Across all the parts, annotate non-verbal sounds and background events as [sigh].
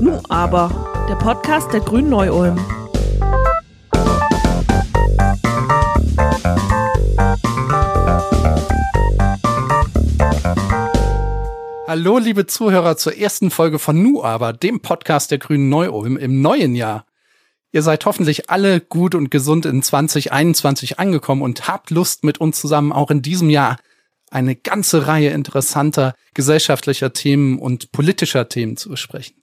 Nu aber, der Podcast der Grünen Neu-Ulm. Hallo, liebe Zuhörer, zur ersten Folge von Nu aber, dem Podcast der Grünen Neu-Ulm im neuen Jahr. Ihr seid hoffentlich alle gut und gesund in 2021 angekommen und habt Lust, mit uns zusammen auch in diesem Jahr eine ganze Reihe interessanter gesellschaftlicher Themen und politischer Themen zu besprechen.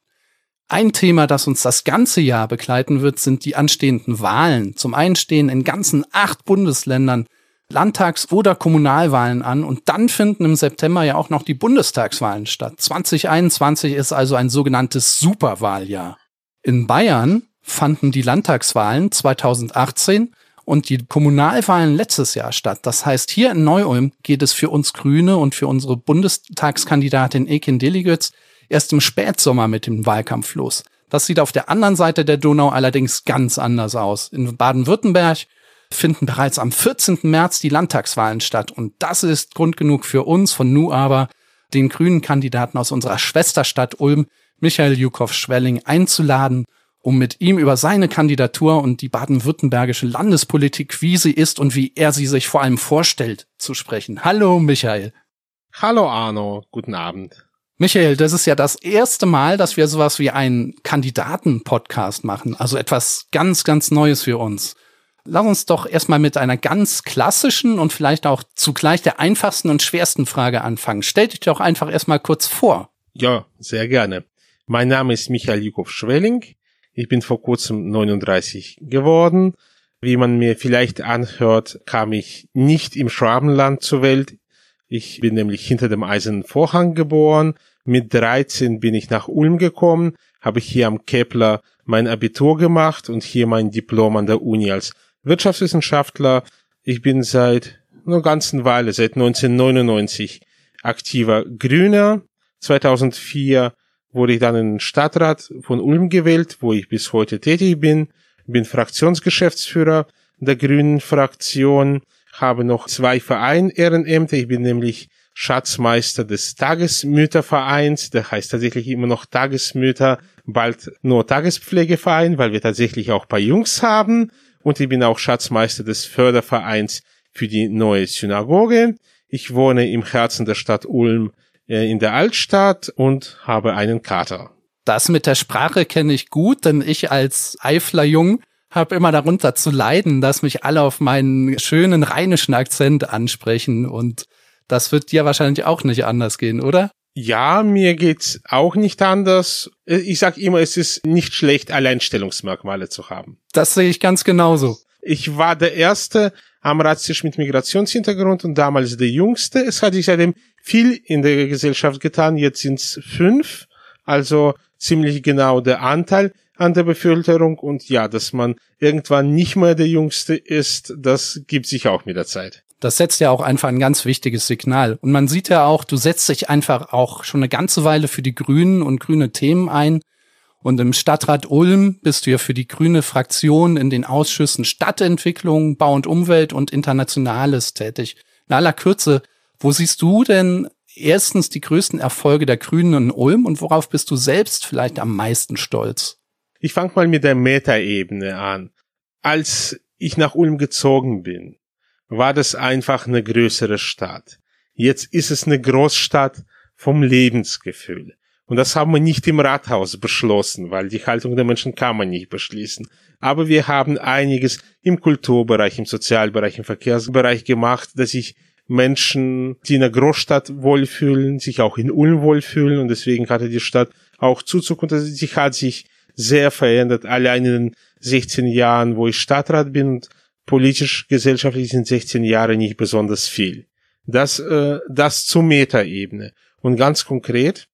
Ein Thema, das uns das ganze Jahr begleiten wird, sind die anstehenden Wahlen. Zum einen stehen in ganzen acht Bundesländern Landtags- oder Kommunalwahlen an und dann finden im September ja auch noch die Bundestagswahlen statt. 2021 ist also ein sogenanntes Superwahljahr. In Bayern fanden die Landtagswahlen 2018 und die Kommunalwahlen letztes Jahr statt. Das heißt, hier in Neu-Ulm geht es für uns Grüne und für unsere Bundestagskandidatin Ekin Deligötz erst im Spätsommer mit dem Wahlkampf los. Das sieht auf der anderen Seite der Donau allerdings ganz anders aus. In Baden-Württemberg finden bereits am 14. März die Landtagswahlen statt. Und das ist Grund genug für uns von Nu aber, den grünen Kandidaten aus unserer Schwesterstadt Ulm, Michael Jukow-Schwelling, einzuladen um mit ihm über seine Kandidatur und die baden-württembergische Landespolitik, wie sie ist und wie er sie sich vor allem vorstellt, zu sprechen. Hallo, Michael. Hallo, Arno. Guten Abend. Michael, das ist ja das erste Mal, dass wir sowas wie einen Kandidaten-Podcast machen. Also etwas ganz, ganz Neues für uns. Lass uns doch erstmal mit einer ganz klassischen und vielleicht auch zugleich der einfachsten und schwersten Frage anfangen. Stell dich doch einfach erstmal kurz vor. Ja, sehr gerne. Mein Name ist Michael Jukow-Schwelling. Ich bin vor kurzem 39 geworden. Wie man mir vielleicht anhört, kam ich nicht im Schwabenland zur Welt. Ich bin nämlich hinter dem Eisernen Vorhang geboren. Mit 13 bin ich nach Ulm gekommen, habe hier am Kepler mein Abitur gemacht und hier mein Diplom an der Uni als Wirtschaftswissenschaftler. Ich bin seit einer ganzen Weile, seit 1999 aktiver Grüner. 2004 wurde ich dann in den Stadtrat von Ulm gewählt, wo ich bis heute tätig bin, bin Fraktionsgeschäftsführer der Grünen Fraktion, habe noch zwei Verein Ehrenämter, ich bin nämlich Schatzmeister des Tagesmüttervereins, der heißt tatsächlich immer noch Tagesmütter, bald nur Tagespflegeverein, weil wir tatsächlich auch paar Jungs haben. Und ich bin auch Schatzmeister des Fördervereins für die neue Synagoge. Ich wohne im Herzen der Stadt Ulm in der Altstadt und habe einen Kater. Das mit der Sprache kenne ich gut, denn ich als Eifler Jung habe immer darunter zu leiden, dass mich alle auf meinen schönen rheinischen Akzent ansprechen und das wird dir wahrscheinlich auch nicht anders gehen, oder? Ja, mir geht's auch nicht anders. Äh, ich sag immer, es ist nicht schlecht, Alleinstellungsmerkmale zu haben. Das sehe ich ganz genauso. Ich war der Erste am Ratstisch mit Migrationshintergrund und damals der Jüngste. Es hat sich seitdem viel in der Gesellschaft getan. Jetzt sind's fünf, also ziemlich genau der Anteil an der Bevölkerung. Und ja, dass man irgendwann nicht mehr der Jüngste ist, das gibt sich auch mit der Zeit. Das setzt ja auch einfach ein ganz wichtiges Signal. Und man sieht ja auch, du setzt dich einfach auch schon eine ganze Weile für die Grünen und grüne Themen ein. Und im Stadtrat Ulm bist du ja für die grüne Fraktion in den Ausschüssen Stadtentwicklung, Bau und Umwelt und Internationales tätig. In aller Kürze, wo siehst du denn erstens die größten Erfolge der Grünen in Ulm und worauf bist du selbst vielleicht am meisten stolz? Ich fange mal mit der Metaebene an. Als ich nach Ulm gezogen bin, war das einfach eine größere Stadt. Jetzt ist es eine Großstadt vom Lebensgefühl. Und das haben wir nicht im Rathaus beschlossen, weil die Haltung der Menschen kann man nicht beschließen. Aber wir haben einiges im Kulturbereich, im Sozialbereich, im Verkehrsbereich gemacht, dass sich Menschen, die in der Großstadt wohlfühlen, sich auch in Ulm wohlfühlen und deswegen hatte die Stadt auch Zuzug und sie hat sich sehr verändert. Allein in den 16 Jahren, wo ich Stadtrat bin und politisch, gesellschaftlich sind 16 Jahre nicht besonders viel. Das, äh, das zur Metaebene. Und ganz konkret,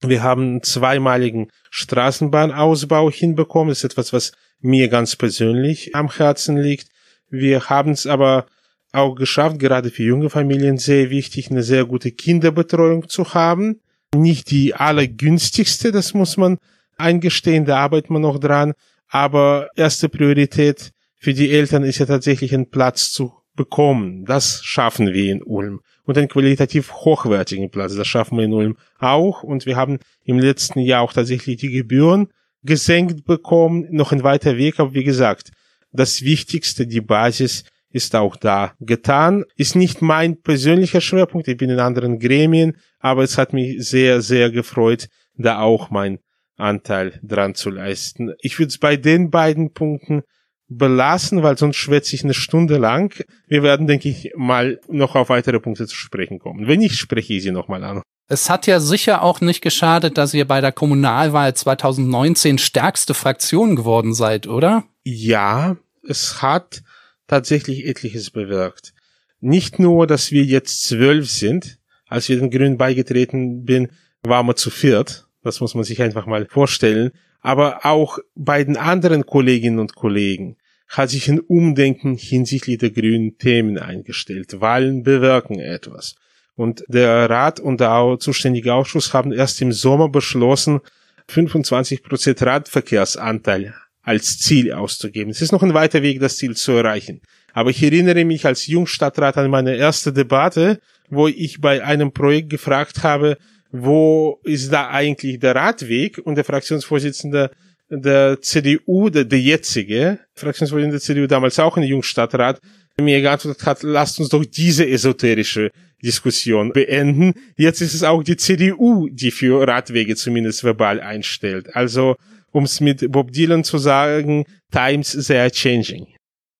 wir haben einen zweimaligen Straßenbahnausbau hinbekommen. Das ist etwas, was mir ganz persönlich am Herzen liegt. Wir haben es aber auch geschafft, gerade für junge Familien sehr wichtig, eine sehr gute Kinderbetreuung zu haben. Nicht die allergünstigste, das muss man eingestehen, da arbeitet man noch dran. Aber erste Priorität für die Eltern ist ja tatsächlich einen Platz zu bekommen. Das schaffen wir in Ulm. und einen qualitativ hochwertigen Platz. Das schaffen wir in Ulm auch und wir haben im letzten Jahr auch tatsächlich die Gebühren gesenkt bekommen. Noch ein weiter Weg, aber wie gesagt, das Wichtigste, die Basis ist auch da getan. Ist nicht mein persönlicher Schwerpunkt, ich bin in anderen Gremien, aber es hat mich sehr, sehr gefreut, da auch mein Anteil dran zu leisten. Ich würde es bei den beiden Punkten belassen, weil sonst schwätze ich eine Stunde lang. Wir werden, denke ich, mal noch auf weitere Punkte zu sprechen kommen. Wenn nicht, spreche ich sie nochmal an. Es hat ja sicher auch nicht geschadet, dass ihr bei der Kommunalwahl 2019 stärkste Fraktion geworden seid, oder? Ja, es hat tatsächlich etliches bewirkt. Nicht nur, dass wir jetzt zwölf sind. Als wir den Grünen beigetreten bin, waren wir zu viert. Das muss man sich einfach mal vorstellen. Aber auch bei den anderen Kolleginnen und Kollegen hat sich ein Umdenken hinsichtlich der grünen Themen eingestellt. Wahlen bewirken etwas. Und der Rat und der zuständige Ausschuss haben erst im Sommer beschlossen, 25 Prozent Radverkehrsanteil als Ziel auszugeben. Es ist noch ein weiter Weg, das Ziel zu erreichen. Aber ich erinnere mich als Jungstadtrat an meine erste Debatte, wo ich bei einem Projekt gefragt habe, wo ist da eigentlich der Radweg? Und der Fraktionsvorsitzende der CDU, der, der jetzige Fraktionsvorsitzende der CDU, damals auch in Jungstadtrat, mir geantwortet hat, lasst uns doch diese esoterische Diskussion beenden. Jetzt ist es auch die CDU, die für Radwege zumindest verbal einstellt. Also, um es mit Bob Dylan zu sagen, times they are changing.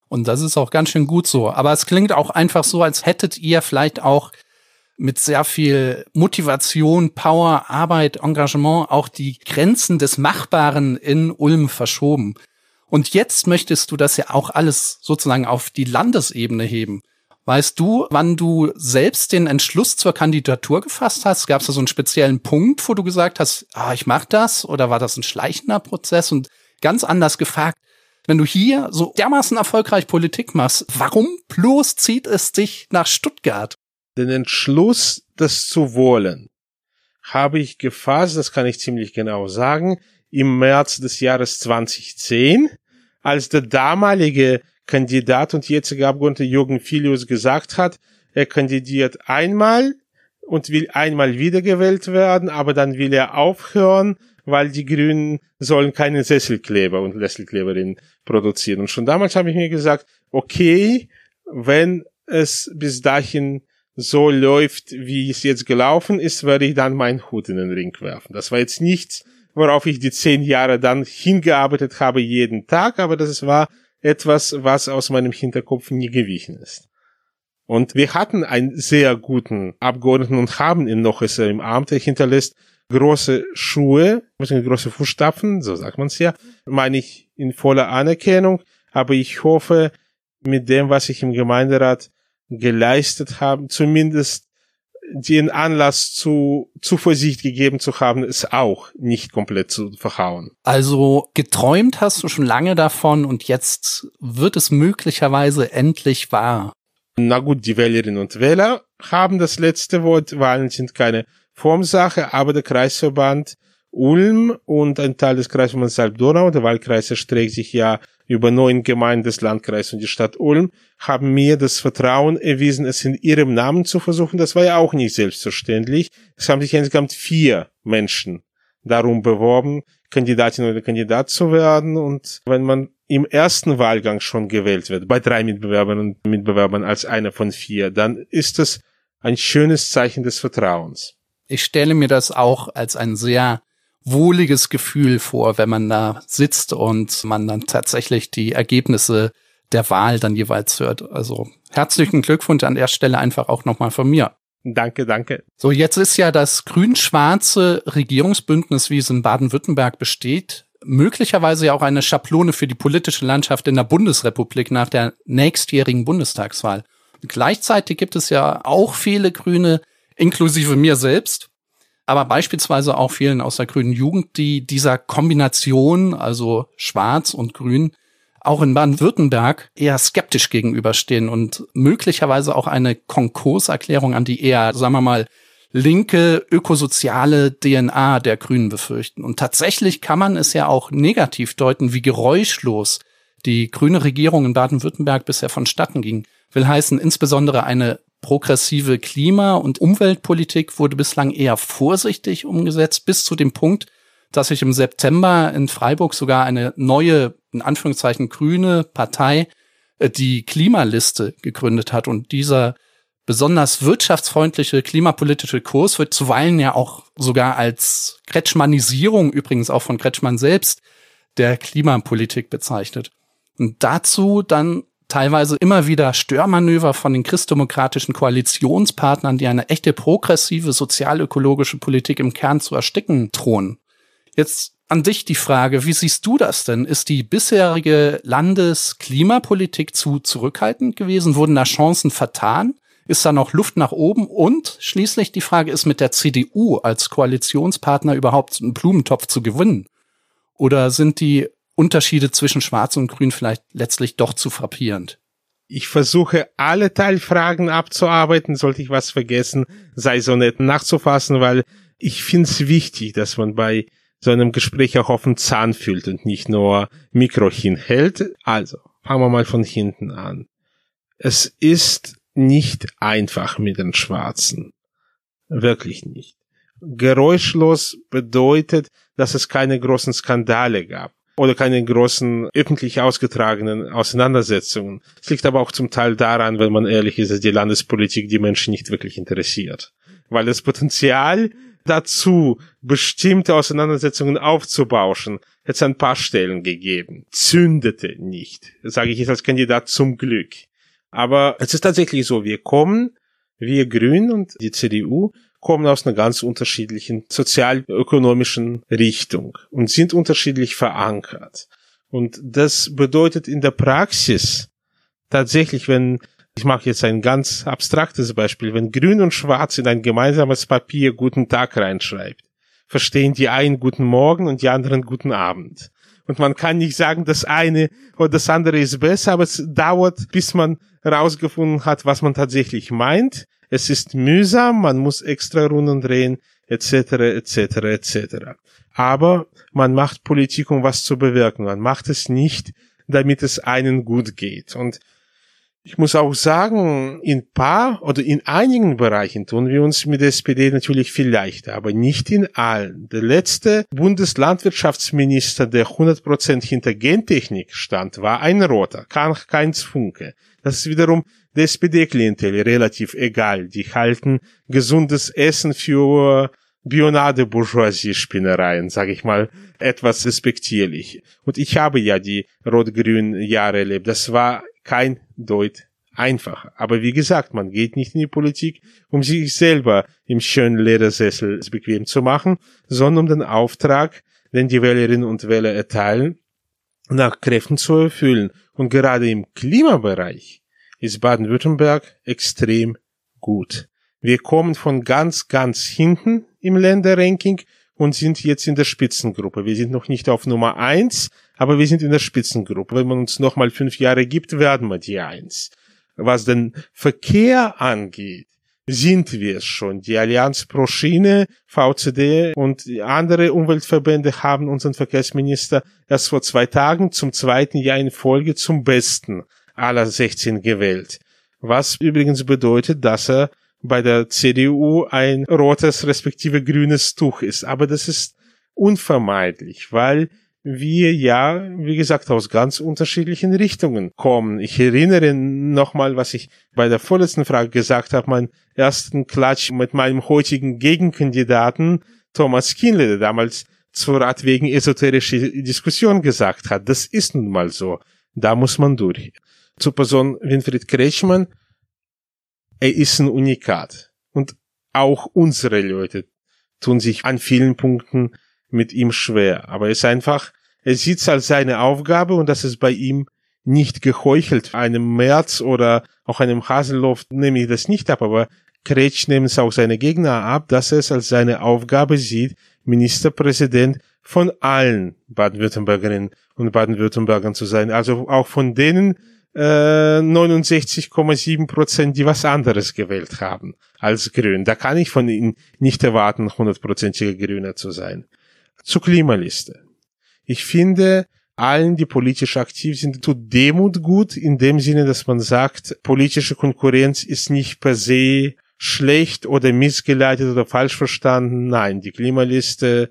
Und das ist auch ganz schön gut so. Aber es klingt auch einfach so, als hättet ihr vielleicht auch mit sehr viel Motivation, Power, Arbeit, Engagement auch die Grenzen des Machbaren in Ulm verschoben. Und jetzt möchtest du das ja auch alles sozusagen auf die Landesebene heben. Weißt du, wann du selbst den Entschluss zur Kandidatur gefasst hast? Gab es da so einen speziellen Punkt, wo du gesagt hast, ah, ich mach das? Oder war das ein schleichender Prozess? Und ganz anders gefragt, wenn du hier so dermaßen erfolgreich Politik machst, warum bloß zieht es dich nach Stuttgart? Den Entschluss, das zu wollen, habe ich gefasst, das kann ich ziemlich genau sagen, im März des Jahres 2010, als der damalige Kandidat und jetzige Abgeordnete Jürgen Filius gesagt hat, er kandidiert einmal und will einmal wiedergewählt werden, aber dann will er aufhören, weil die Grünen sollen keine Sesselkleber und Sesselkleberinnen produzieren. Und schon damals habe ich mir gesagt, okay, wenn es bis dahin so läuft, wie es jetzt gelaufen ist, werde ich dann meinen Hut in den Ring werfen. Das war jetzt nichts, worauf ich die zehn Jahre dann hingearbeitet habe jeden Tag, aber das war etwas, was aus meinem Hinterkopf nie gewichen ist. Und wir hatten einen sehr guten Abgeordneten und haben ihn noch ist er im Amt. Er hinterlässt große Schuhe, große Fußstapfen, so sagt man es ja, meine ich in voller Anerkennung. Aber ich hoffe, mit dem, was ich im Gemeinderat geleistet habe, zumindest den Anlass zu Zuversicht gegeben zu haben, es auch nicht komplett zu verhauen. Also geträumt hast du schon lange davon und jetzt wird es möglicherweise endlich wahr. Na gut, die Wählerinnen und Wähler haben das letzte Wort. Wahlen sind keine Formsache, aber der Kreisverband Ulm und ein Teil des Kreisverbands Salb-Donau, der Wahlkreis erstreckt sich ja über neun Gemeinden des Landkreises und die Stadt Ulm, haben mir das Vertrauen erwiesen, es in ihrem Namen zu versuchen. Das war ja auch nicht selbstverständlich. Es haben sich insgesamt vier Menschen darum beworben, Kandidatin oder Kandidat zu werden. Und wenn man im ersten Wahlgang schon gewählt wird, bei drei Mitbewerbern und Mitbewerbern als einer von vier, dann ist es ein schönes Zeichen des Vertrauens. Ich stelle mir das auch als ein sehr wohliges Gefühl vor, wenn man da sitzt und man dann tatsächlich die Ergebnisse der Wahl dann jeweils hört. Also herzlichen Glückwunsch an der Stelle einfach auch nochmal von mir. Danke, danke. So, jetzt ist ja das grün-schwarze Regierungsbündnis, wie es in Baden-Württemberg besteht, möglicherweise ja auch eine Schablone für die politische Landschaft in der Bundesrepublik nach der nächstjährigen Bundestagswahl. gleichzeitig gibt es ja auch viele Grüne, inklusive mir selbst, aber beispielsweise auch vielen aus der grünen Jugend, die dieser Kombination, also schwarz und grün, auch in Baden-Württemberg eher skeptisch gegenüberstehen und möglicherweise auch eine Konkurserklärung an die eher, sagen wir mal, linke ökosoziale DNA der Grünen befürchten. Und tatsächlich kann man es ja auch negativ deuten, wie geräuschlos die grüne Regierung in Baden-Württemberg bisher vonstatten ging. Will heißen, insbesondere eine progressive Klima- und Umweltpolitik wurde bislang eher vorsichtig umgesetzt, bis zu dem Punkt, dass sich im September in Freiburg sogar eine neue, in Anführungszeichen grüne Partei, äh, die Klimaliste gegründet hat. Und dieser besonders wirtschaftsfreundliche klimapolitische Kurs wird zuweilen ja auch sogar als Kretschmannisierung, übrigens auch von Kretschmann selbst, der Klimapolitik bezeichnet. Und dazu dann teilweise immer wieder Störmanöver von den christdemokratischen Koalitionspartnern, die eine echte progressive sozialökologische Politik im Kern zu ersticken drohen. Jetzt an dich die Frage, wie siehst du das denn? Ist die bisherige Landesklimapolitik zu zurückhaltend gewesen? Wurden da Chancen vertan? Ist da noch Luft nach oben? Und schließlich die Frage, ist mit der CDU als Koalitionspartner überhaupt einen Blumentopf zu gewinnen? Oder sind die Unterschiede zwischen Schwarz und Grün vielleicht letztlich doch zu frappierend? Ich versuche alle Teilfragen abzuarbeiten. Sollte ich was vergessen, sei so nett nachzufassen, weil ich finde es wichtig, dass man bei so einem Gespräch auch auf den Zahn fühlt und nicht nur Mikro hinhält. Also, fangen wir mal von hinten an. Es ist nicht einfach mit den Schwarzen. Wirklich nicht. Geräuschlos bedeutet, dass es keine großen Skandale gab oder keine großen öffentlich ausgetragenen Auseinandersetzungen. Es liegt aber auch zum Teil daran, wenn man ehrlich ist, dass die Landespolitik die Menschen nicht wirklich interessiert. Weil das Potenzial dazu, bestimmte Auseinandersetzungen aufzubauschen, hätte es ein paar Stellen gegeben. Zündete nicht. Sage ich jetzt als Kandidat zum Glück. Aber es ist tatsächlich so, wir kommen, wir Grünen und die CDU kommen aus einer ganz unterschiedlichen sozialökonomischen Richtung und sind unterschiedlich verankert. Und das bedeutet in der Praxis tatsächlich, wenn, ich mache jetzt ein ganz abstraktes Beispiel, wenn Grün und Schwarz in ein gemeinsames Papier guten Tag reinschreibt, verstehen die einen guten Morgen und die anderen guten Abend. Und man kann nicht sagen, das eine oder das andere ist besser, aber es dauert, bis man herausgefunden hat, was man tatsächlich meint. Es ist mühsam, man muss extra Runden drehen, etc., etc., etc. Aber man macht Politik, um was zu bewirken. Man macht es nicht, damit es einen gut geht. Und ich muss auch sagen, in paar oder in einigen Bereichen tun wir uns mit der SPD natürlich viel leichter, aber nicht in allen. Der letzte Bundeslandwirtschaftsminister, der 100% hinter Gentechnik stand, war ein Roter, kein Funke. Das ist wiederum der SPD-Klientel relativ egal. Die halten gesundes Essen für Bionade-Bourgeoisie-Spinnereien, sage ich mal, etwas respektierlich. Und ich habe ja die rot-grünen Jahre erlebt. Das war kein Deut einfach. Aber wie gesagt, man geht nicht in die Politik, um sich selber im schönen Ledersessel bequem zu machen, sondern um den Auftrag, den die Wählerinnen und Wähler erteilen, nach Kräften zu erfüllen. Und gerade im Klimabereich ist Baden-Württemberg extrem gut. Wir kommen von ganz, ganz hinten im Länderranking und sind jetzt in der Spitzengruppe. Wir sind noch nicht auf Nummer eins, aber wir sind in der Spitzengruppe. Wenn man uns noch mal fünf Jahre gibt, werden wir die eins. Was den Verkehr angeht, sind wir es schon. Die Allianz pro Schiene, VCD und andere Umweltverbände haben unseren Verkehrsminister erst vor zwei Tagen zum zweiten Jahr in Folge zum Besten aller 16 gewählt. Was übrigens bedeutet, dass er bei der CDU ein rotes respektive grünes Tuch ist. Aber das ist unvermeidlich, weil wir ja, wie gesagt, aus ganz unterschiedlichen Richtungen kommen. Ich erinnere nochmal, was ich bei der vorletzten Frage gesagt habe, meinen ersten Klatsch mit meinem heutigen Gegenkandidaten Thomas Kinle, der damals zur Rat wegen esoterische Diskussion gesagt hat. Das ist nun mal so. Da muss man durch zur Person Winfried Kretschmann, er ist ein Unikat. Und auch unsere Leute tun sich an vielen Punkten mit ihm schwer. Aber er ist einfach, er sieht es als seine Aufgabe und das ist bei ihm nicht geheuchelt. Einem März oder auch einem Haselhoff nehme ich das nicht ab, aber Kretsch nimmt es auch seine Gegner ab, dass er es als seine Aufgabe sieht, Ministerpräsident von allen Baden-Württembergerinnen und Baden-Württembergern zu sein. Also auch von denen, 69,7 äh, Prozent, die was anderes gewählt haben als Grün. Da kann ich von Ihnen nicht erwarten, hundertprozentiger Grüner zu sein. Zur Klimaliste. Ich finde, allen, die politisch aktiv sind, tut Demut gut, in dem Sinne, dass man sagt, politische Konkurrenz ist nicht per se schlecht oder missgeleitet oder falsch verstanden. Nein, die Klimaliste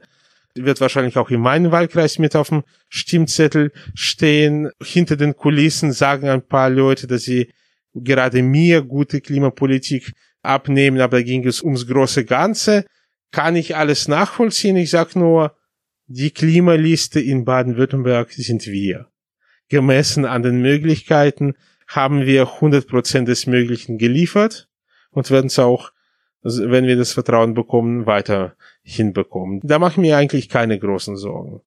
wird wahrscheinlich auch in meinem Wahlkreis mit auf dem Stimmzettel stehen. Hinter den Kulissen sagen ein paar Leute, dass sie gerade mir gute Klimapolitik abnehmen, aber da ging es ums große Ganze. Kann ich alles nachvollziehen? Ich sag nur, die Klimaliste in Baden-Württemberg sind wir. Gemessen an den Möglichkeiten haben wir 100% des Möglichen geliefert und werden es auch, wenn wir das Vertrauen bekommen, weiter hinbekommen. Da mache ich mir eigentlich keine großen Sorgen.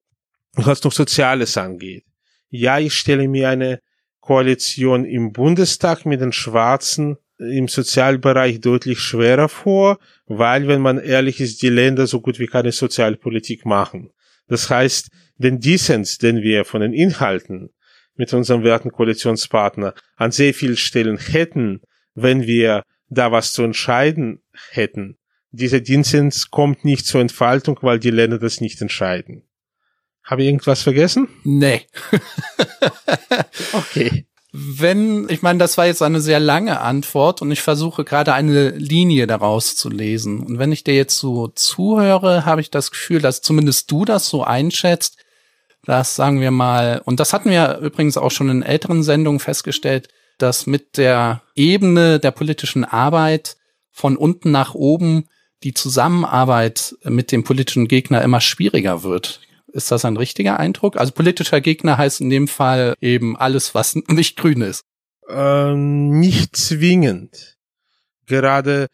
Was noch Soziales angeht. Ja, ich stelle mir eine Koalition im Bundestag mit den Schwarzen im Sozialbereich deutlich schwerer vor, weil, wenn man ehrlich ist, die Länder so gut wie keine Sozialpolitik machen. Das heißt, den Dissens, den wir von den Inhalten mit unserem werten Koalitionspartner an sehr vielen Stellen hätten, wenn wir da was zu entscheiden hätten. Dieser Diensens kommt nicht zur Entfaltung, weil die Länder das nicht entscheiden. Habe ich irgendwas vergessen? Nee. [laughs] okay. Wenn, ich meine, das war jetzt eine sehr lange Antwort und ich versuche gerade eine Linie daraus zu lesen. Und wenn ich dir jetzt so zuhöre, habe ich das Gefühl, dass zumindest du das so einschätzt, dass sagen wir mal, und das hatten wir übrigens auch schon in älteren Sendungen festgestellt, dass mit der Ebene der politischen Arbeit von unten nach oben die Zusammenarbeit mit dem politischen Gegner immer schwieriger wird. Ist das ein richtiger Eindruck? Also politischer Gegner heißt in dem Fall eben alles, was [laughs] nicht grün ist. Ähm, nicht zwingend. Gerade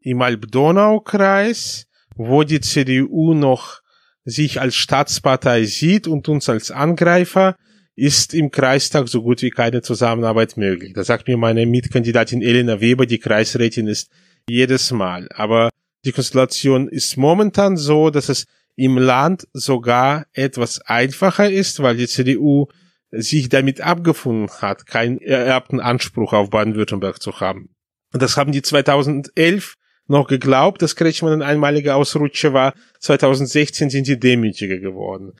im Alb-Donau-Kreis, wo die CDU noch sich als Staatspartei sieht und uns als Angreifer, ist im Kreistag so gut wie keine Zusammenarbeit möglich. Da sagt mir meine Mitkandidatin Elena Weber, die Kreisrätin ist jedes Mal. Aber die Konstellation ist momentan so, dass es im Land sogar etwas einfacher ist, weil die CDU sich damit abgefunden hat, keinen ererbten Anspruch auf Baden-Württemberg zu haben. Das haben die 2011 noch geglaubt, dass Kretschmann ein einmaliger Ausrutscher war. 2016 sind die demütiger geworden.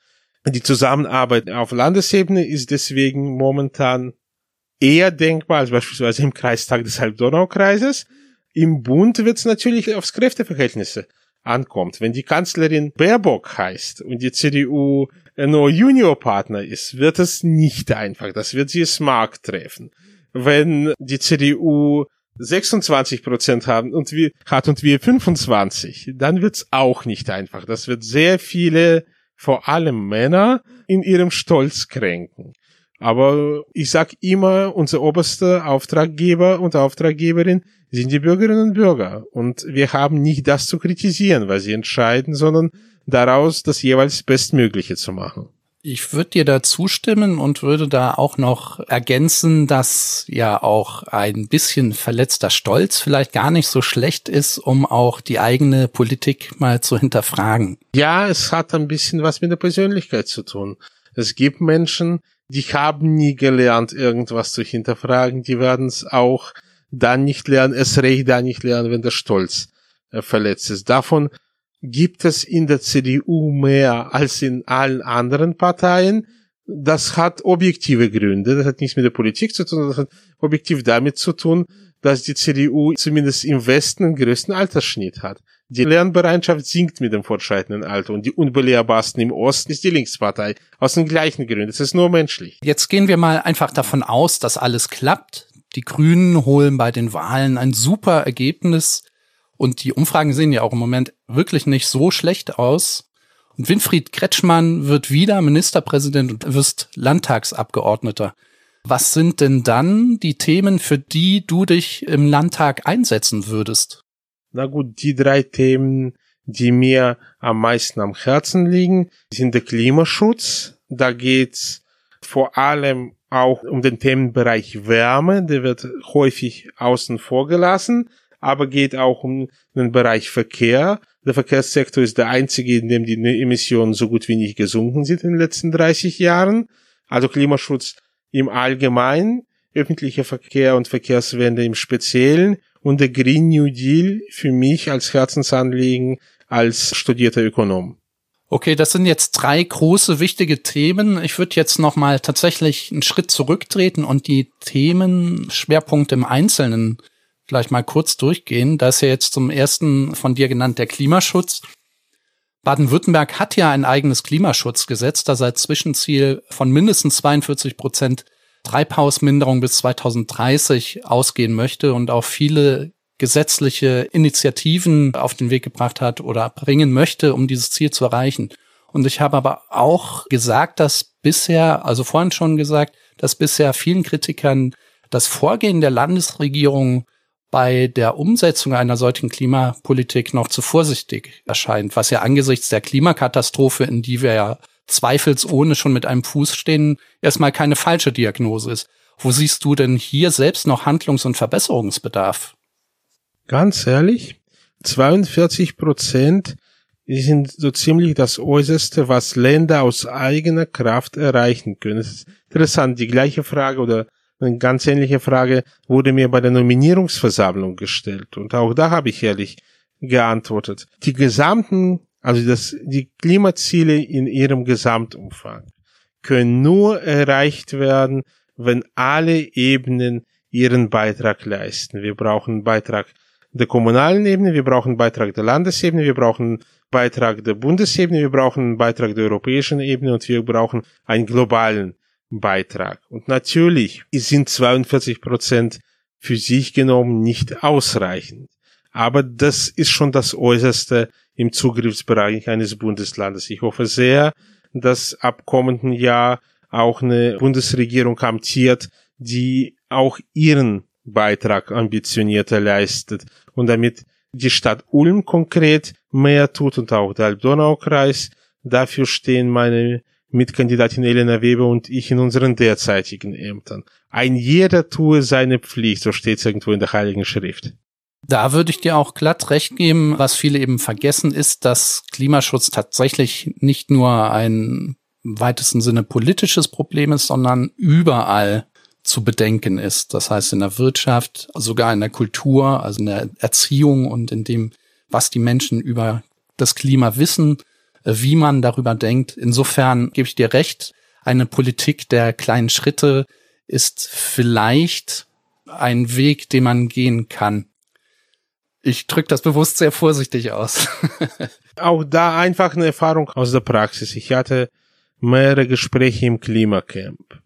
Die Zusammenarbeit auf Landesebene ist deswegen momentan eher denkbar als beispielsweise im Kreistag des Halbdonaukreises. Im Bund wird es natürlich aufs Kräfteverhältnisse ankommt. Wenn die Kanzlerin Baerbock heißt und die CDU nur Juniorpartner ist, wird es nicht einfach. Das wird sie smart treffen. Wenn die CDU 26 Prozent haben und wir, hat und wir 25, dann wird's auch nicht einfach. Das wird sehr viele, vor allem Männer, in ihrem Stolz kränken. Aber ich sag immer, unser oberster Auftraggeber und Auftraggeberin sind die Bürgerinnen und Bürger. Und wir haben nicht das zu kritisieren, was sie entscheiden, sondern daraus das jeweils Bestmögliche zu machen. Ich würde dir da zustimmen und würde da auch noch ergänzen, dass ja auch ein bisschen verletzter Stolz vielleicht gar nicht so schlecht ist, um auch die eigene Politik mal zu hinterfragen. Ja, es hat ein bisschen was mit der Persönlichkeit zu tun. Es gibt Menschen, die haben nie gelernt, irgendwas zu hinterfragen, die werden es auch dann nicht lernen, es recht dann nicht lernen, wenn der Stolz äh, verletzt ist. Davon gibt es in der CDU mehr als in allen anderen Parteien. Das hat objektive Gründe. Das hat nichts mit der Politik zu tun. Das hat objektiv damit zu tun, dass die CDU zumindest im Westen den größten Altersschnitt hat. Die Lernbereitschaft sinkt mit dem fortschreitenden Alter und die unbelehrbarsten im Osten ist die Linkspartei. Aus den gleichen Gründen. Das ist nur menschlich. Jetzt gehen wir mal einfach davon aus, dass alles klappt die Grünen holen bei den Wahlen ein super Ergebnis und die Umfragen sehen ja auch im Moment wirklich nicht so schlecht aus. Und Winfried Kretschmann wird wieder Ministerpräsident und wirst Landtagsabgeordneter. Was sind denn dann die Themen, für die du dich im Landtag einsetzen würdest? Na gut, die drei Themen, die mir am meisten am Herzen liegen, sind der Klimaschutz. Da geht's vor allem auch um den Themenbereich Wärme, der wird häufig außen vor gelassen, aber geht auch um den Bereich Verkehr. Der Verkehrssektor ist der einzige, in dem die Emissionen so gut wie nicht gesunken sind in den letzten 30 Jahren. Also Klimaschutz im Allgemeinen, öffentlicher Verkehr und Verkehrswende im Speziellen und der Green New Deal für mich als Herzensanliegen als studierter Ökonom. Okay, das sind jetzt drei große wichtige Themen. Ich würde jetzt noch mal tatsächlich einen Schritt zurücktreten und die Themenschwerpunkte im Einzelnen vielleicht mal kurz durchgehen. Da ist ja jetzt zum ersten von dir genannt der Klimaschutz. Baden-Württemberg hat ja ein eigenes Klimaschutzgesetz, das als Zwischenziel von mindestens 42 Prozent Treibhausminderung bis 2030 ausgehen möchte und auch viele gesetzliche Initiativen auf den Weg gebracht hat oder bringen möchte, um dieses Ziel zu erreichen. Und ich habe aber auch gesagt, dass bisher, also vorhin schon gesagt, dass bisher vielen Kritikern das Vorgehen der Landesregierung bei der Umsetzung einer solchen Klimapolitik noch zu vorsichtig erscheint, was ja angesichts der Klimakatastrophe, in die wir ja zweifelsohne schon mit einem Fuß stehen, erstmal keine falsche Diagnose ist. Wo siehst du denn hier selbst noch Handlungs- und Verbesserungsbedarf? Ganz ehrlich, 42 Prozent sind so ziemlich das Äußerste, was Länder aus eigener Kraft erreichen können. Es ist interessant, die gleiche Frage oder eine ganz ähnliche Frage wurde mir bei der Nominierungsversammlung gestellt. Und auch da habe ich ehrlich geantwortet. Die gesamten, also das, die Klimaziele in ihrem Gesamtumfang können nur erreicht werden, wenn alle Ebenen ihren Beitrag leisten. Wir brauchen einen Beitrag der kommunalen Ebene, wir brauchen einen Beitrag der Landesebene, wir brauchen einen Beitrag der Bundesebene, wir brauchen einen Beitrag der europäischen Ebene und wir brauchen einen globalen Beitrag. Und natürlich sind 42 Prozent für sich genommen nicht ausreichend. Aber das ist schon das Äußerste im Zugriffsbereich eines Bundeslandes. Ich hoffe sehr, dass ab kommenden Jahr auch eine Bundesregierung amtiert, die auch ihren Beitrag ambitionierter leistet und damit die Stadt Ulm konkret mehr tut und auch der Alb-Donau-Kreis. Dafür stehen meine Mitkandidatin Elena Weber und ich in unseren derzeitigen Ämtern. Ein jeder tue seine Pflicht, so steht es irgendwo in der Heiligen Schrift. Da würde ich dir auch glatt recht geben. Was viele eben vergessen ist, dass Klimaschutz tatsächlich nicht nur ein weitesten Sinne politisches Problem ist, sondern überall zu bedenken ist. Das heißt in der Wirtschaft, sogar in der Kultur, also in der Erziehung und in dem, was die Menschen über das Klima wissen wie man darüber denkt. Insofern gebe ich dir recht, eine Politik der kleinen Schritte ist vielleicht ein Weg, den man gehen kann. Ich drücke das bewusst sehr vorsichtig aus. [laughs] Auch da einfach eine Erfahrung aus der Praxis. Ich hatte mehrere Gespräche im Klimacamp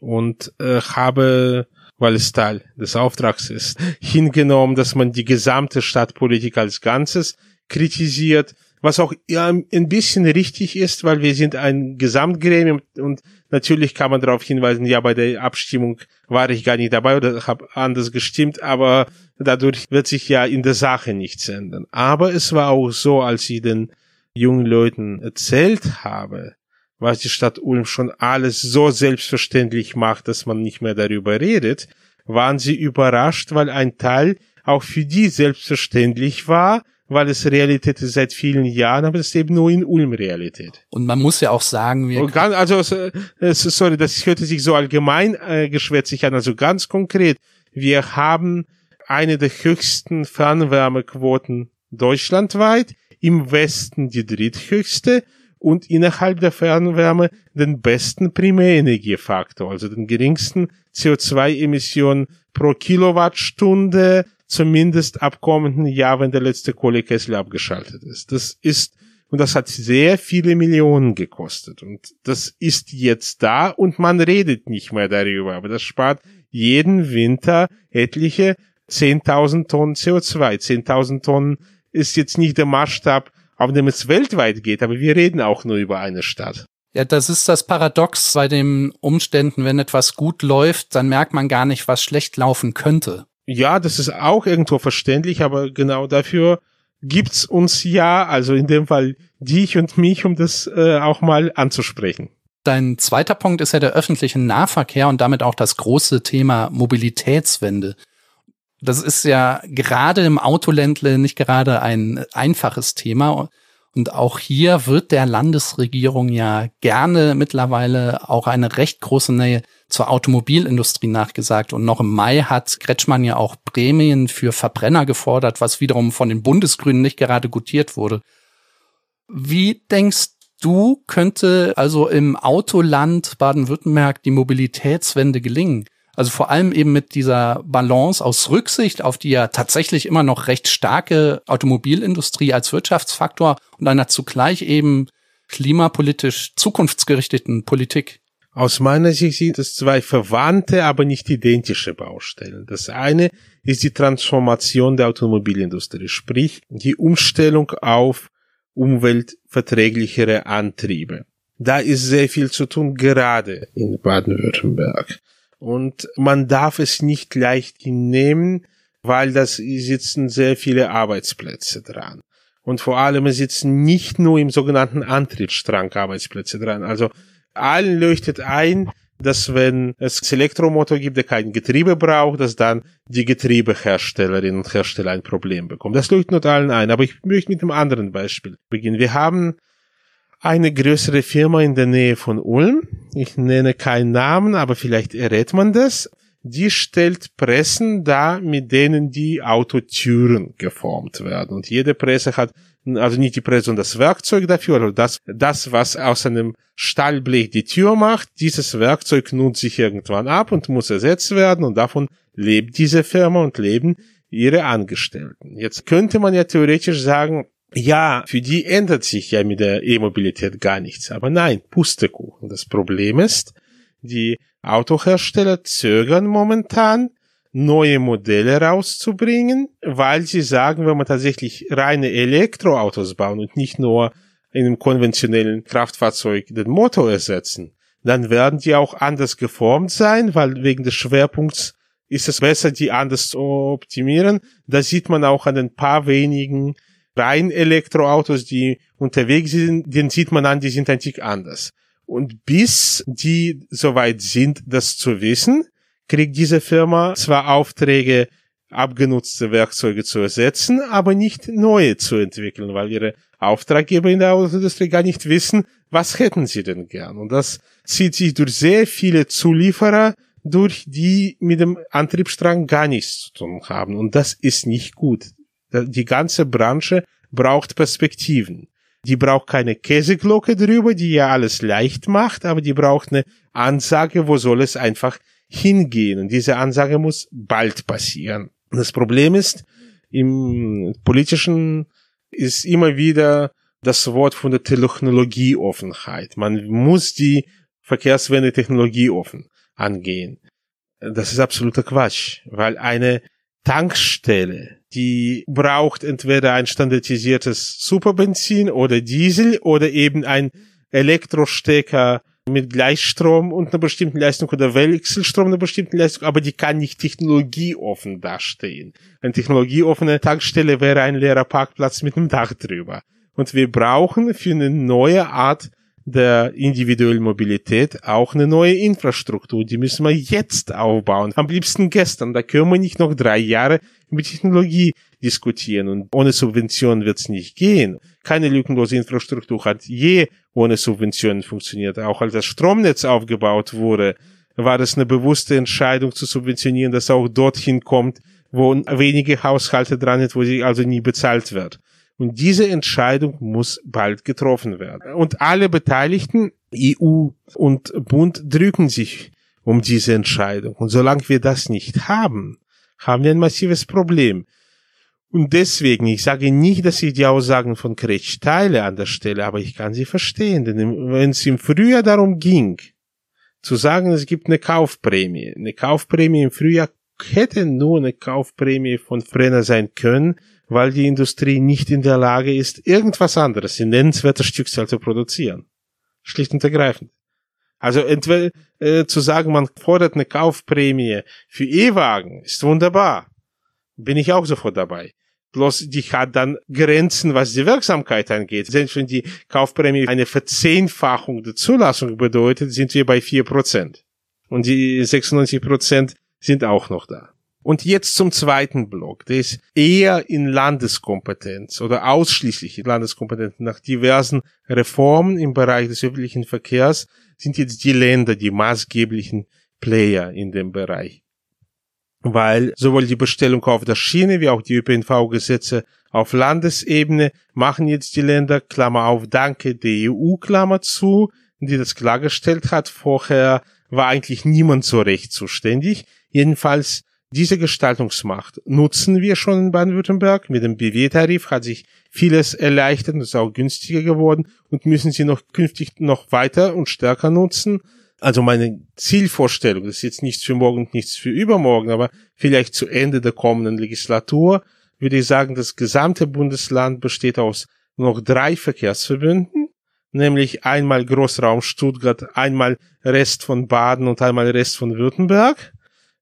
und äh, habe, weil es Teil des Auftrags ist, [laughs] hingenommen, dass man die gesamte Stadtpolitik als Ganzes kritisiert was auch ein bisschen richtig ist, weil wir sind ein Gesamtgremium und natürlich kann man darauf hinweisen, ja, bei der Abstimmung war ich gar nicht dabei oder habe anders gestimmt, aber dadurch wird sich ja in der Sache nichts ändern. Aber es war auch so, als ich den jungen Leuten erzählt habe, was die Stadt Ulm schon alles so selbstverständlich macht, dass man nicht mehr darüber redet, waren sie überrascht, weil ein Teil auch für die selbstverständlich war, weil es Realität ist seit vielen Jahren, aber es ist eben nur in Ulm Realität. Und man muss ja auch sagen, wir ganz, also sorry, das hörte sich so allgemein äh, geschwätzig an, also ganz konkret, wir haben eine der höchsten Fernwärmequoten deutschlandweit, im Westen die dritthöchste und innerhalb der Fernwärme den besten Primärenergiefaktor, also den geringsten CO2-Emissionen pro Kilowattstunde zumindest ab kommenden Jahr, wenn der letzte Kohlekessel abgeschaltet ist. Das ist, und das hat sehr viele Millionen gekostet. Und das ist jetzt da und man redet nicht mehr darüber. Aber das spart jeden Winter etliche 10.000 Tonnen CO2. 10.000 Tonnen ist jetzt nicht der Maßstab, auf dem es weltweit geht, aber wir reden auch nur über eine Stadt. Ja, das ist das Paradox bei den Umständen, wenn etwas gut läuft, dann merkt man gar nicht, was schlecht laufen könnte. Ja, das ist auch irgendwo verständlich, aber genau dafür gibt's uns ja, also in dem Fall dich und mich, um das äh, auch mal anzusprechen. Dein zweiter Punkt ist ja der öffentliche Nahverkehr und damit auch das große Thema Mobilitätswende. Das ist ja gerade im Autoländle nicht gerade ein einfaches Thema. Und auch hier wird der Landesregierung ja gerne mittlerweile auch eine recht große Nähe zur Automobilindustrie nachgesagt. Und noch im Mai hat Kretschmann ja auch Prämien für Verbrenner gefordert, was wiederum von den Bundesgrünen nicht gerade gutiert wurde. Wie denkst du, könnte also im Autoland Baden-Württemberg die Mobilitätswende gelingen? Also vor allem eben mit dieser Balance aus Rücksicht auf die ja tatsächlich immer noch recht starke Automobilindustrie als Wirtschaftsfaktor und einer zugleich eben klimapolitisch zukunftsgerichteten Politik. Aus meiner Sicht sind es zwei verwandte, aber nicht identische Baustellen. Das eine ist die Transformation der Automobilindustrie, sprich die Umstellung auf umweltverträglichere Antriebe. Da ist sehr viel zu tun, gerade in Baden-Württemberg. Und man darf es nicht leicht hinnehmen, weil das sitzen sehr viele Arbeitsplätze dran. Und vor allem sitzen nicht nur im sogenannten Antriebsstrang Arbeitsplätze dran. Also allen leuchtet ein, dass wenn es Elektromotor gibt, der kein Getriebe braucht, dass dann die Getriebeherstellerinnen und Hersteller ein Problem bekommen. Das leuchtet allen ein. Aber ich möchte mit einem anderen Beispiel beginnen. Wir haben eine größere Firma in der Nähe von Ulm. Ich nenne keinen Namen, aber vielleicht errät man das. Die stellt Pressen da, mit denen die Autotüren geformt werden. Und jede Presse hat, also nicht die Presse, sondern das Werkzeug dafür, also das, das, was aus einem Stahlblech die Tür macht, dieses Werkzeug nutzt sich irgendwann ab und muss ersetzt werden und davon lebt diese Firma und leben ihre Angestellten. Jetzt könnte man ja theoretisch sagen, ja, für die ändert sich ja mit der E-Mobilität gar nichts. Aber nein, Pustekuchen. Das Problem ist, die Autohersteller zögern momentan, neue Modelle rauszubringen, weil sie sagen, wenn man tatsächlich reine Elektroautos bauen und nicht nur in einem konventionellen Kraftfahrzeug den Motor ersetzen, dann werden die auch anders geformt sein, weil wegen des Schwerpunkts ist es besser, die anders zu optimieren. Da sieht man auch an den paar wenigen rein Elektroautos, die unterwegs sind, den sieht man an, die sind ein Tick anders. Und bis die soweit sind, das zu wissen, kriegt diese Firma zwar Aufträge, abgenutzte Werkzeuge zu ersetzen, aber nicht neue zu entwickeln, weil ihre Auftraggeber in der Autoindustrie gar nicht wissen, was hätten sie denn gern. Und das zieht sich durch sehr viele Zulieferer durch, die mit dem Antriebsstrang gar nichts zu tun haben. Und das ist nicht gut. Die ganze Branche braucht Perspektiven. Die braucht keine Käseglocke drüber, die ja alles leicht macht, aber die braucht eine Ansage, wo soll es einfach hingehen. Und diese Ansage muss bald passieren. das Problem ist, im politischen ist immer wieder das Wort von der Technologieoffenheit. Man muss die Verkehrswende technologieoffen angehen. Das ist absoluter Quatsch, weil eine Tankstelle, die braucht entweder ein standardisiertes Superbenzin oder Diesel oder eben ein Elektrostecker mit Gleichstrom und einer bestimmten Leistung oder Wechselstrom einer bestimmten Leistung, aber die kann nicht technologieoffen dastehen. Eine technologieoffene Tankstelle wäre ein leerer Parkplatz mit einem Dach drüber. Und wir brauchen für eine neue Art der individuellen Mobilität auch eine neue Infrastruktur. Die müssen wir jetzt aufbauen. Am liebsten gestern. Da können wir nicht noch drei Jahre mit Technologie diskutieren. Und ohne Subventionen wird es nicht gehen. Keine lückenlose Infrastruktur hat je ohne Subventionen funktioniert. Auch als das Stromnetz aufgebaut wurde, war es eine bewusste Entscheidung zu subventionieren, dass auch dorthin kommt, wo wenige Haushalte dran sind, wo sie also nie bezahlt wird. Und diese Entscheidung muss bald getroffen werden. Und alle Beteiligten, EU und Bund, drücken sich um diese Entscheidung. Und solange wir das nicht haben, haben wir ein massives Problem. Und deswegen, ich sage nicht, dass ich die Aussagen von Kretsch teile an der Stelle, aber ich kann sie verstehen. Denn wenn es im Frühjahr darum ging, zu sagen, es gibt eine Kaufprämie, eine Kaufprämie im Frühjahr hätte nur eine Kaufprämie von Brenner sein können, weil die Industrie nicht in der Lage ist, irgendwas anderes in nennenswerter Stückzahl zu produzieren. Schlicht und ergreifend. Also entweder äh, zu sagen, man fordert eine Kaufprämie für E-Wagen, ist wunderbar. Bin ich auch sofort dabei. Bloß die hat dann Grenzen, was die Wirksamkeit angeht. Selbst wenn die Kaufprämie eine Verzehnfachung der Zulassung bedeutet, sind wir bei vier Prozent. Und die 96 Prozent sind auch noch da. Und jetzt zum zweiten Block. Der ist eher in Landeskompetenz oder ausschließlich in Landeskompetenz. Nach diversen Reformen im Bereich des öffentlichen Verkehrs sind jetzt die Länder die maßgeblichen Player in dem Bereich. weil sowohl die Bestellung auf der Schiene wie auch die ÖPNV-Gesetze auf Landesebene machen jetzt die Länder, Klammer auf, danke der EU, Klammer zu, die das klargestellt hat. Vorher war eigentlich niemand so recht zuständig. Jedenfalls diese Gestaltungsmacht nutzen wir schon in Baden-Württemberg. Mit dem BW-Tarif hat sich vieles erleichtert und ist auch günstiger geworden und müssen sie noch künftig noch weiter und stärker nutzen. Also meine Zielvorstellung, das ist jetzt nichts für morgen und nichts für übermorgen, aber vielleicht zu Ende der kommenden Legislatur würde ich sagen, das gesamte Bundesland besteht aus noch drei Verkehrsverbünden, nämlich einmal Großraum Stuttgart, einmal Rest von Baden und einmal Rest von Württemberg.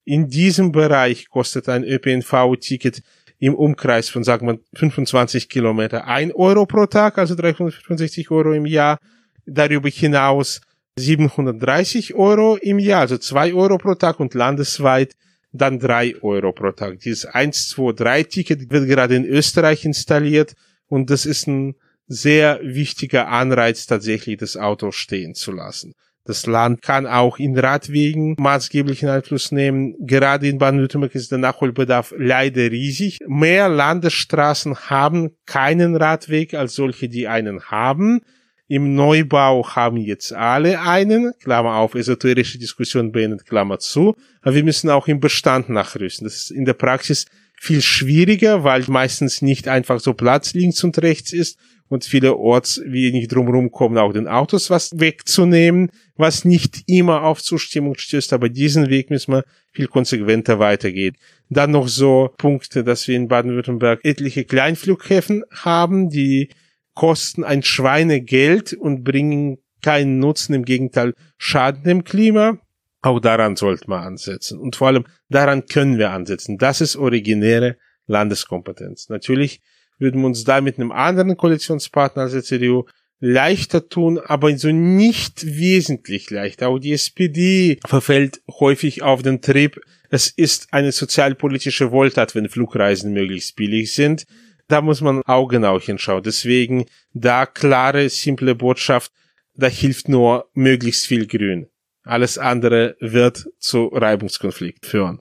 In diesem Bereich kostet ein ÖPNV-Ticket im Umkreis von, sagen wir, 25 Kilometer ein Euro pro Tag, also 365 Euro im Jahr. Darüber hinaus 730 Euro im Jahr, also zwei Euro pro Tag und landesweit dann drei Euro pro Tag. Dieses 1, 2, 3 Ticket wird gerade in Österreich installiert und das ist ein sehr wichtiger Anreiz, tatsächlich das Auto stehen zu lassen. Das Land kann auch in Radwegen maßgeblichen Einfluss nehmen. Gerade in Baden-Württemberg ist der Nachholbedarf leider riesig. Mehr Landesstraßen haben keinen Radweg als solche, die einen haben. Im Neubau haben jetzt alle einen, Klammer auf, esoterische Diskussion beendet, Klammer zu. Aber wir müssen auch im Bestand nachrüsten. Das ist in der Praxis viel schwieriger, weil meistens nicht einfach so Platz links und rechts ist und vielerorts wir nicht drumherum kommen, auch den Autos was wegzunehmen, was nicht immer auf Zustimmung stößt, aber diesen Weg müssen wir viel konsequenter weitergehen. Dann noch so Punkte, dass wir in Baden-Württemberg etliche Kleinflughäfen haben, die kosten ein Schweinegeld und bringen keinen Nutzen, im Gegenteil Schaden dem Klima. Auch daran sollte man ansetzen. Und vor allem daran können wir ansetzen. Das ist originäre Landeskompetenz. Natürlich würden wir uns da mit einem anderen Koalitionspartner als der CDU leichter tun, aber so nicht wesentlich leichter. Auch die SPD verfällt häufig auf den Trieb, es ist eine sozialpolitische Wohltat, wenn Flugreisen möglichst billig sind da muss man auch genau hinschauen. Deswegen da klare, simple Botschaft, da hilft nur möglichst viel Grün. Alles andere wird zu Reibungskonflikt führen.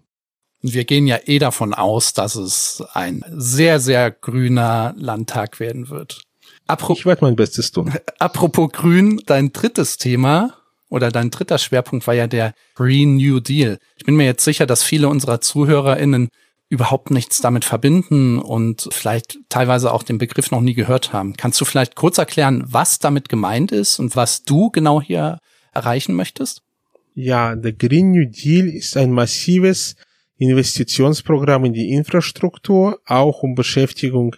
Wir gehen ja eh davon aus, dass es ein sehr, sehr grüner Landtag werden wird. Apropos, ich werde mein Bestes tun. [laughs] Apropos Grün, dein drittes Thema oder dein dritter Schwerpunkt war ja der Green New Deal. Ich bin mir jetzt sicher, dass viele unserer ZuhörerInnen überhaupt nichts damit verbinden und vielleicht teilweise auch den Begriff noch nie gehört haben. Kannst du vielleicht kurz erklären, was damit gemeint ist und was du genau hier erreichen möchtest? Ja, der Green New Deal ist ein massives Investitionsprogramm in die Infrastruktur, auch um Beschäftigung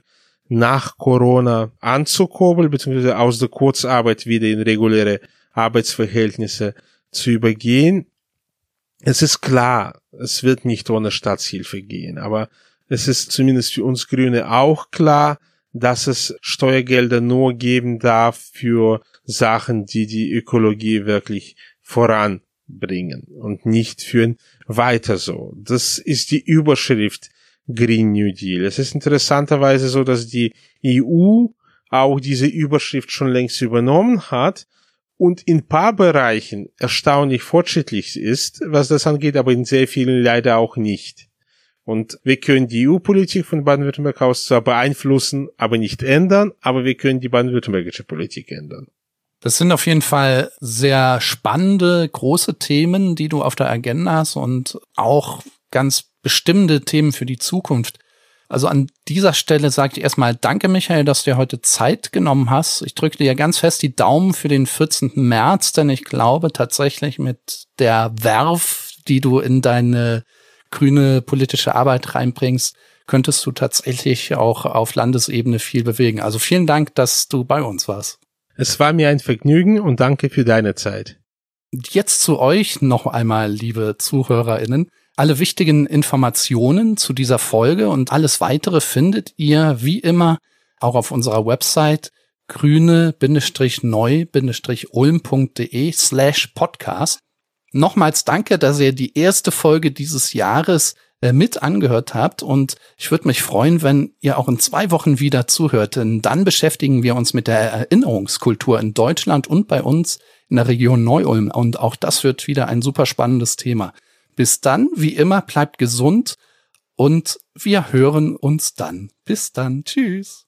nach Corona anzukurbeln, beziehungsweise aus der Kurzarbeit wieder in reguläre Arbeitsverhältnisse zu übergehen. Es ist klar, es wird nicht ohne Staatshilfe gehen, aber es ist zumindest für uns Grüne auch klar, dass es Steuergelder nur geben darf für Sachen, die die Ökologie wirklich voranbringen und nicht für ein weiter so. Das ist die Überschrift Green New Deal. Es ist interessanterweise so, dass die EU auch diese Überschrift schon längst übernommen hat und in paar Bereichen erstaunlich fortschrittlich ist, was das angeht, aber in sehr vielen leider auch nicht. Und wir können die EU-Politik von Baden-Württemberg aus zwar beeinflussen, aber nicht ändern, aber wir können die baden-württembergische Politik ändern. Das sind auf jeden Fall sehr spannende, große Themen, die du auf der Agenda hast und auch ganz bestimmte Themen für die Zukunft. Also an dieser Stelle sage ich erstmal Danke, Michael, dass du dir heute Zeit genommen hast. Ich drücke dir ganz fest die Daumen für den 14. März, denn ich glaube tatsächlich mit der Werf, die du in deine grüne politische Arbeit reinbringst, könntest du tatsächlich auch auf Landesebene viel bewegen. Also vielen Dank, dass du bei uns warst. Es war mir ein Vergnügen und danke für deine Zeit. Jetzt zu euch noch einmal, liebe ZuhörerInnen. Alle wichtigen Informationen zu dieser Folge und alles weitere findet ihr wie immer auch auf unserer Website grüne-neu-ulm.de slash podcast. Nochmals danke, dass ihr die erste Folge dieses Jahres äh, mit angehört habt. Und ich würde mich freuen, wenn ihr auch in zwei Wochen wieder zuhört. Denn dann beschäftigen wir uns mit der Erinnerungskultur in Deutschland und bei uns in der Region Neu-Ulm. Und auch das wird wieder ein super spannendes Thema. Bis dann, wie immer, bleibt gesund und wir hören uns dann. Bis dann. Tschüss.